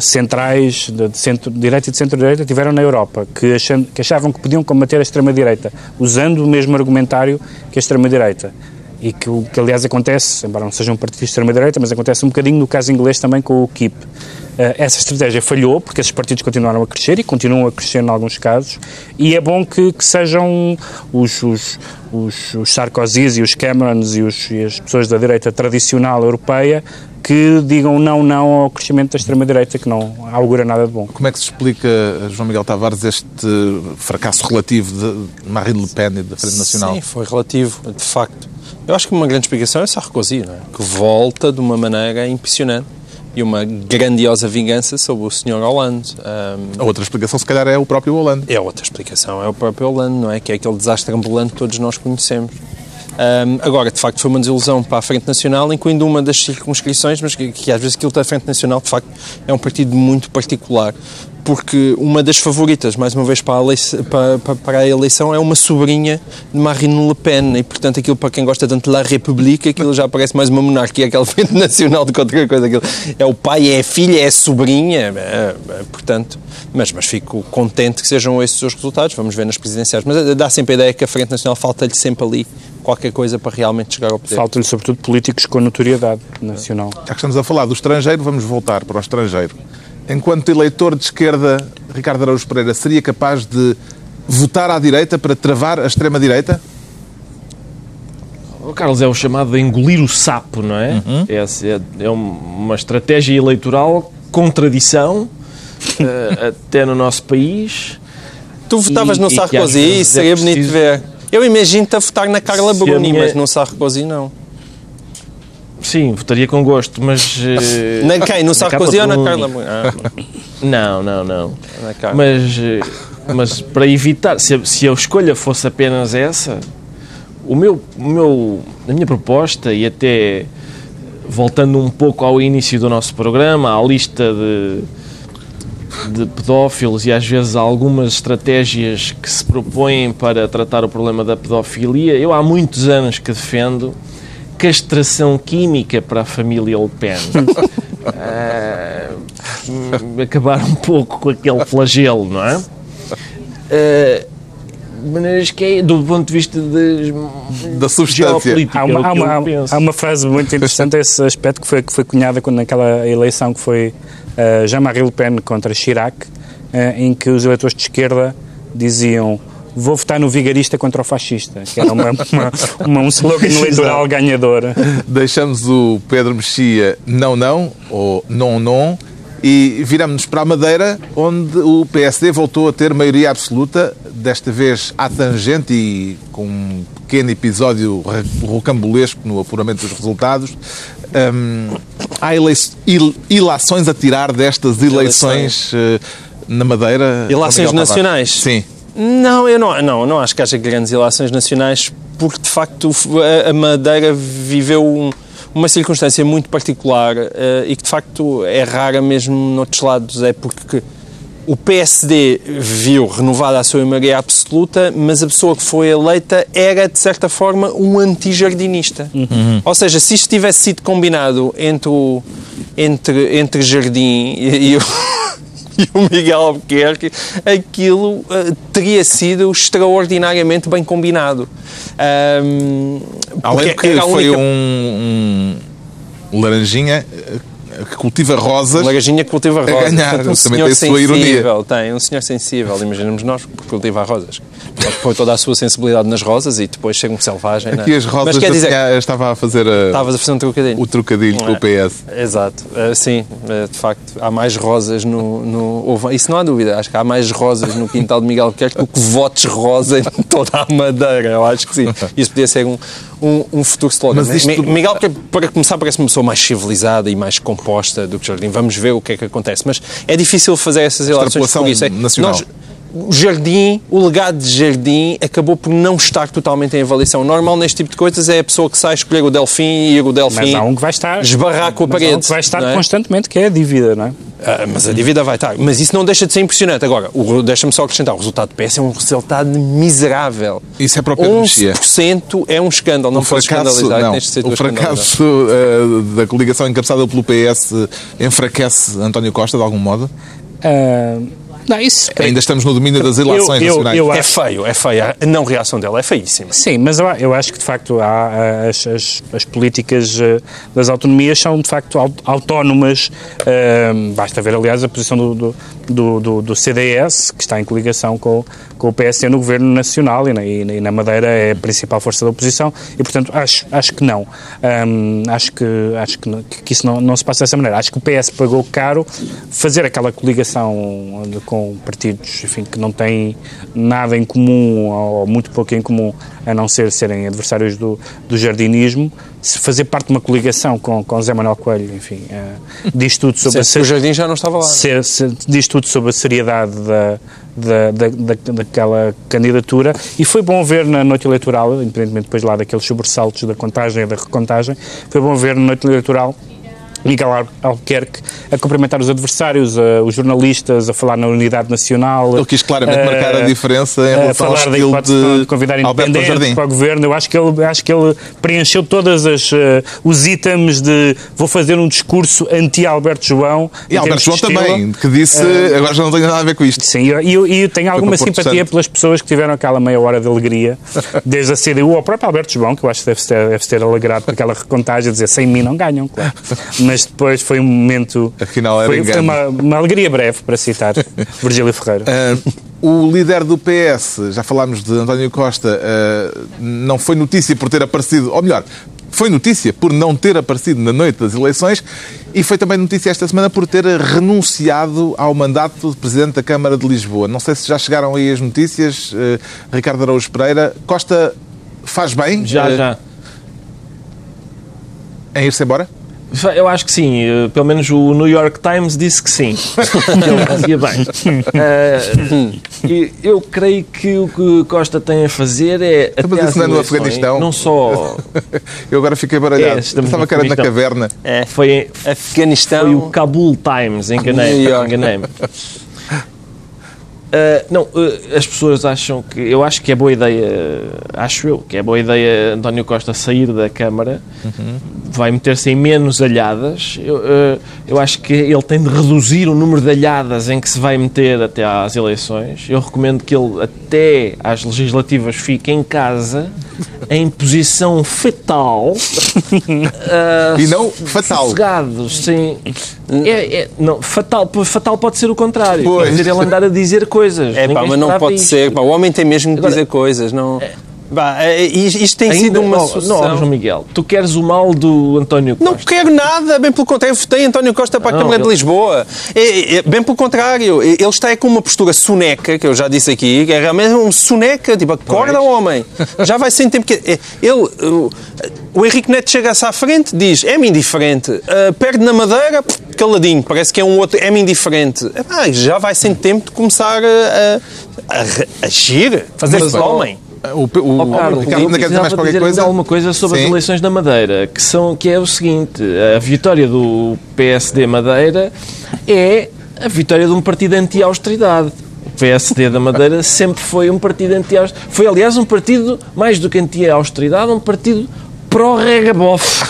centrais de, de centro-direita e de centro-direita tiveram na Europa, que, achando, que achavam que podiam combater a extrema-direita usando o mesmo argumentário que a extrema-direita e que, que aliás acontece, embora não seja um partido de extrema-direita, mas acontece um bocadinho no caso inglês também com o KIP. Uh, essa estratégia falhou, porque esses partidos continuaram a crescer e continuam a crescer em alguns casos, e é bom que, que sejam os, os, os, os Sarkozys e os Camerons e, os, e as pessoas da direita tradicional europeia que digam não, não ao crescimento da extrema-direita, que não augura nada de bom. Como é que se explica, João Miguel Tavares, este fracasso relativo de Marine Le Pen e da Frente Nacional? Sim, foi relativo, de facto. Eu acho que uma grande explicação é Sarkozy, não é? que volta de uma maneira impressionante e uma grandiosa vingança sobre o Sr. Hollande. Um, a outra explicação, se calhar, é o próprio Hollande. É outra explicação, é o próprio Hollande, não é? Que é aquele desastre ambulante que todos nós conhecemos. Um, agora, de facto, foi uma desilusão para a Frente Nacional, incluindo uma das circunscrições, mas que, que às vezes aquilo da Frente Nacional, de facto, é um partido muito particular porque uma das favoritas, mais uma vez, para a, eleição, para, para a eleição é uma sobrinha de Marine Le Pen, e portanto aquilo para quem gosta tanto da República, aquilo já parece mais uma monarquia, aquela frente nacional do que outra coisa. Aquilo é o pai, é a filha, é a sobrinha, é, é, portanto, mas, mas fico contente que sejam esses os resultados, vamos ver nas presidenciais. Mas dá sempre a ideia que a Frente Nacional falta-lhe sempre ali qualquer coisa para realmente chegar ao poder. Falta-lhe, sobretudo, políticos com notoriedade nacional. Já que estamos a falar do estrangeiro, vamos voltar para o estrangeiro enquanto eleitor de esquerda, Ricardo Araújo Pereira seria capaz de votar à direita para travar a extrema-direita? O Carlos é o chamado de engolir o sapo, não é? Uhum. É, é, é, uma estratégia eleitoral com tradição, uh, até no nosso país. Tu votavas e, no Sarkozy, isso seria é bonito preciso... ver. Eu imagino-te a votar na Carla Bruni, minha... mas no Sarkozy não. Sim, votaria com gosto, mas. Uh, na quem? No Sarkozy ou na Carla ah. Não, não, não. Mas, eh, mas para evitar, se a, se a escolha fosse apenas essa, o meu, o meu, a minha proposta, e até voltando um pouco ao início do nosso programa, à lista de, de pedófilos e às vezes algumas estratégias que se propõem para tratar o problema da pedofilia, eu há muitos anos que defendo castração química para a família Le Pen. uh, acabar um pouco com aquele flagelo, não é? Uh, mas que é, do ponto de vista de, da substância. Há uma, há, uma, há uma, frase muito interessante a esse aspecto que foi, que foi cunhada quando naquela eleição que foi uh, Jean-Marie Le Pen contra Chirac, uh, em que os eleitores de esquerda diziam vou votar no vigarista contra o fascista, que era uma, uma, uma um slogan eleitoral ganhador. Deixamos o Pedro Mexia não, não, ou não, não, e viramos-nos para a Madeira, onde o PSD voltou a ter maioria absoluta, desta vez à tangente e com um pequeno episódio rocambolesco no apuramento dos resultados. Um, há ilações a tirar destas eleições. Uh, na Madeira? Ilações nacionais? Sim. Não, eu não, não, não acho que haja grandes ilações nacionais, porque de facto a Madeira viveu um, uma circunstância muito particular uh, e que de facto é rara mesmo noutros lados. É porque o PSD viu renovada a sua maioria absoluta, mas a pessoa que foi eleita era, de certa forma, um antijardinista. Uhum. Ou seja, se isto tivesse sido combinado entre, o, entre, entre Jardim e, e o e o Miguel Albuquerque, aquilo uh, teria sido extraordinariamente bem combinado. Um, Além que foi única... um, um, laranjinha que cultiva rosas. Uma gajinha que cultiva rosas. ganhar, Portanto, um também senhor tem a sua ironia. sensível, tem, um senhor sensível. Imaginamos nós que cultiva rosas. Ele põe toda a sua sensibilidade nas rosas e depois chega um selvagem. não é? Aqui as rosas Mas quer dizer, estava a fazer a- estavas a fazer um trocadilho. o trocadilho com o PS. Exato, Eh, sim, eh, de facto, há mais rosas no, no. Isso não há dúvida, acho que há mais rosas no quintal de Miguel Albuquerque do que votos rosa em toda a Madeira, eu acho que sim. Isso podia ser um, um, um futuro slogan. Mas isto- Mi- Miguel para começar, parece uma pessoa mais civilizada e mais composta do Jardim. Vamos ver o que é que acontece. Mas é difícil fazer essas relações por isso. É, nacional. nós- o Jardim, o legado de Jardim acabou por não estar totalmente em avaliação. O normal neste tipo de coisas é a pessoa que sai escolher o Delfim e ir o Delfim Mas há um que vai estar. esbarrar com a mas há um parede. que vai estar é? constantemente, que é a dívida, não é? Ah, mas a dívida vai estar. Mas isso não deixa de ser impressionante. Agora, o- deixa-me só acrescentar, o resultado do PS é um resultado miserável. Isso é para o Pedro Mexia. 11% é um escândalo. Não O podes fracasso, escandalizar, não, de ser tu o fracasso eh, da coligação encabeçada pelo PS enfraquece António Costa de algum modo? Ah, não, isso. Ainda estamos no domínio das eleições eu- nacionais. eu É acho- feio, é feio. A não reação dela é feíssima. Sim, mas eu, eu acho que de facto há, as, as, as políticas ah, das autonomias são de facto au- autónomas. Ah, basta ver, aliás, a posição do, do, do, do- do CDS, que está em coligação com, com o PSD no Governo Nacional e na, e na- Madeira é a principal força da oposição e, portanto, acho, acho que não. Ahm, acho que, acho que, não- que isso não, não se passa dessa maneira. Acho que o PS pagou caro fazer aquela coligação de- com partidos enfim, que não têm nada em comum ou muito pouco em comum a não ser serem adversários do, do jardinismo, se fazer parte de uma coligação com, com Zé Manuel Coelho, enfim, eh, diz tudo sobre a Se o Jardim já não estava lá. ser- se- diz tudo sobre a seriedade da, da, da, da- daquela candidatura e foi bom ver na noite eleitoral, independentemente depois lá daqueles sobressaltos da contagem e da recontagem, foi bom ver na noite eleitoral Miguel Al- Albuquerque a cumprimentar os adversários, eh, os jornalistas, a falar na unidade nacional. Ele quis claramente eh, marcar a diferença em a relação ao estilo hipótese de convidar Jardim. para o governo. Eu acho que ele, acho que ele preencheu todas as eh, os itens de vou fazer um discurso anti-Alberto João. E Alberto João de também, que disse agora já não tenho nada a ver com isto. Sim, e eu, eu, eu tenho alguma simpatia pelas pessoas que tiveram aquela meia hora de alegria, desde a CDU ao próprio Alberto João, que eu acho que deve ter, deve ter alegrado com aquela recontagem, a dizer sem mim não ganham, claro. Mas depois foi um momento. Afinal era foi, foi uma, uma alegria breve, para citar Virgílio Ferreira. Ah, o líder do PS, já falámos de António Costa, ah, não foi notícia por ter aparecido, ou melhor, foi notícia por não ter aparecido na noite das eleições e foi também notícia esta semana por ter renunciado ao mandato de Presidente da Câmara de Lisboa. Não sei se já chegaram aí as notícias, ah, Ricardo Araújo Pereira. Costa faz bem Já, já. em ir-se embora? Eu acho que sim. Eh, Pelo menos o New York Times disse que sim. ele fazia bem. E eu creio que o que Costa tem a fazer é. Mas até às no Afeganistão? Não só. Eu agora fiquei baralhado. É, estamos no que era na caverna. É. Foi, Afeganistão. foi o Kabul Times, enganei-me. Enganei não, uh, as pessoas acham que. Eu acho que é boa ideia, acho eu, que é boa ideia António Costa sair da Câmara, vai meter-se em menos alhadas. Eu, uh, eu acho que ele tem de reduzir o número de alhadas em que se vai meter até às eleições. Eu recomendo que ele, até às legislativas, fique em casa, em posição fetal. uh, E não fatal. Sossegados, sim. É, é- não, fatal, fatal pode ser o contrário. Pois. Quer dizer, ele andar a dizer coisas. É pá, mas não pode isto. ser. Pá, o homem tem mesmo que Agora- dizer coisas. Não... É, isto isto tem Ainda, sido uma não, sucessão. não, João Miguel, tu queres o mal do António Costa. Não quero nada, bem pelo contrário. Votei António Costa para a Câmara de ele- Lisboa. É, é, bem pelo contrário. Ele está com uma postura soneca, que eu já disse aqui, que é realmente um soneca, tipo, acorda o homem. Já vai sem tempo que. é, Ele, o, o Henrique Neto chega-se à frente, diz: é-me indiferente. Ah, perde na madeira, pff, caladinho, parece que é um outro, é-me indiferente. Epá, já vai sem tempo de começar a, a, a agir, fazer-se homem. O, o, Ó, o Carlos, Ricardo eu ainda quer dizer mais qualquer dizer coisa? alguma coisa sobre Sim. as eleições da Madeira, que, são, que é o seguinte, a vitória do PSD Madeira é a vitória de um partido anti-austeridade. O PSD da Madeira sempre foi um partido anti-austeridade. Foi, aliás, um partido, mais do que anti-austeridade, um partido pró-regabof.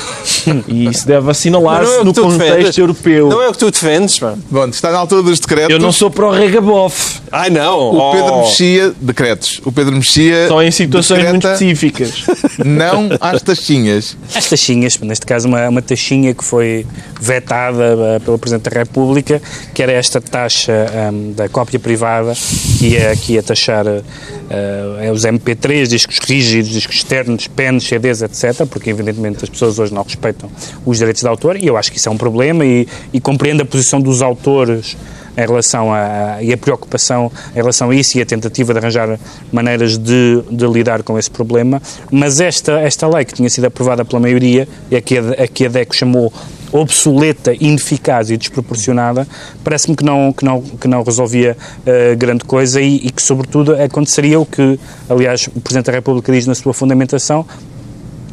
E isso deve assinalar-se é no contexto defendes. europeu. Não é o que tu defendes, pá. Bom, está na altura dos decretos. Eu não sou para o regabof, Ai, não. O Pedro Oh. Mexia, decretos. O Pedro Mexia. só em situações muito específicas. Não às taxinhas. As taxinhas, neste caso uma, uma taxinha que foi vetada eh, pelo Presidente da República, que era esta taxa ehm, da cópia privada, que ia, que ia taxar eh, os MP3, discos rígidos, discos externos, pens, CDs, etc., porque evidentemente as pessoas hoje não respeitam os direitos de autor, e eu acho que isso é um problema, e, e compreendo a posição dos autores em relação a, e a preocupação em relação a isso e a tentativa de arranjar maneiras de, de lidar com esse problema, mas esta, esta lei que tinha sido aprovada pela maioria e a que a, a, que a DECO chamou obsoleta, ineficaz e desproporcionada, parece-me que não, que, não, que não resolvia uh, grande coisa e, e que, sobretudo, aconteceria o que, aliás, o Presidente da República diz na sua fundamentação,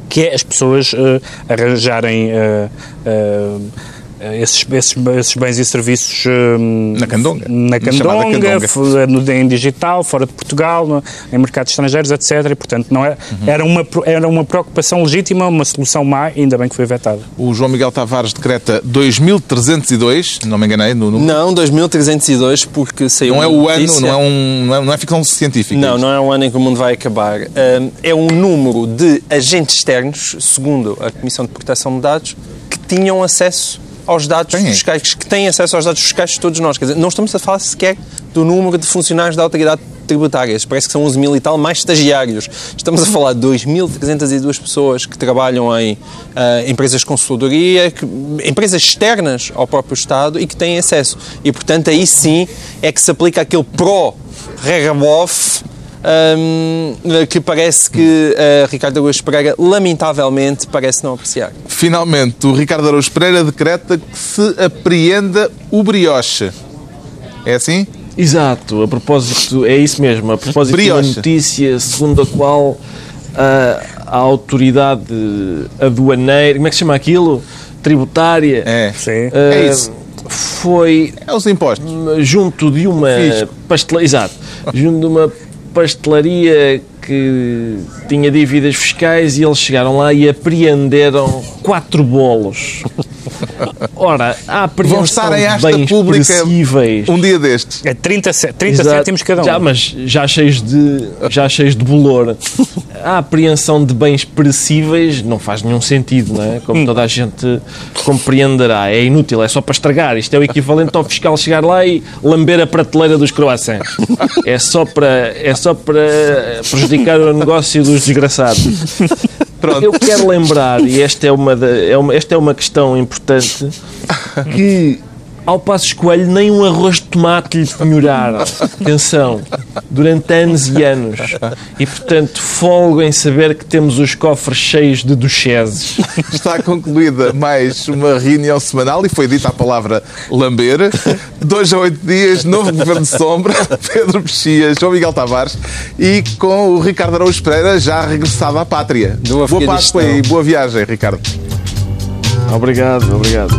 que é as pessoas uh, arranjarem uh, uh, esses, esses, esses, bens e serviços uh, na Candonga, na Candonga, Candonga. No, em digital, fora de Portugal, no, em mercados estrangeiros, etc. E, portanto, não é, uhum. era, uma, era uma preocupação legítima, uma solução má, ainda bem que foi vetada. O João Miguel Tavares decreta 2302, não me enganei no número. Não, 2302, porque saiu Não é o ano, não é, um, não, é, não é ficção científica. Não, não é o ano em que o mundo vai acabar. É um número de agentes externos, segundo a Comissão de Proteção de Dados, que tinham acesso aos dados Tem. fiscais, que têm acesso aos dados fiscais de todos nós. Quer dizer, não estamos a falar sequer do número de funcionários da autoridade tributária. Parece que são 11 mil e tal, mais estagiários. Estamos a falar de 2.302 pessoas que trabalham em uh, empresas de consultoria, que, empresas externas ao próprio Estado e que têm acesso. E, portanto, aí sim é que se aplica aquele pró-regabof um, que parece que uh, Ricardo Araújo Pereira, lamentavelmente, parece não apreciar. Finalmente, o Ricardo Araújo Pereira decreta que se apreenda o brioche. É assim? Exato, a propósito, é isso mesmo, a propósito brioche. de uma notícia segundo a qual a, a autoridade aduaneira, como é que se chama aquilo? Tributária. É, Sim. Uh, é isso. Foi é os impostos. junto de uma pastelaria, exato, junto de uma pastelaria que tinha dívidas fiscais e eles chegaram lá e apreenderam quatro bolos. Ora, a apreensão Vão estar em de esta bens pública perecíveis... um dia destes. É 30, 30 Exato. cêntimos cada um. Já, mas já cheios de, já cheios de bolor. A apreensão de bens perecíveis não faz nenhum sentido, não é? Como toda a gente compreenderá. É inútil, é só para estragar. Isto é o equivalente ao fiscal chegar lá e lamber a prateleira dos croissants. É só para, é só para prejudicar o negócio dos desgraçados. Pronto. Eu quero lembrar, e esta é uma, da, é uma, esta é uma questão importante, que ao Passos Coelho nem um arroz de tomate lhe penhoraram. Atenção, durante anos e anos. E, portanto, folgo em saber que temos os cofres cheios de ducheses. Está concluída mais uma reunião semanal e foi dita a palavra lamber. Dois a oito dias, novo Governo de Sombra, Pedro Mexias, João Miguel Tavares e com o Ricardo Araújo Pereira já regressado à pátria. Do boa Páscoa Afeganistão. e boa viagem, Ricardo. Obrigado, obrigado.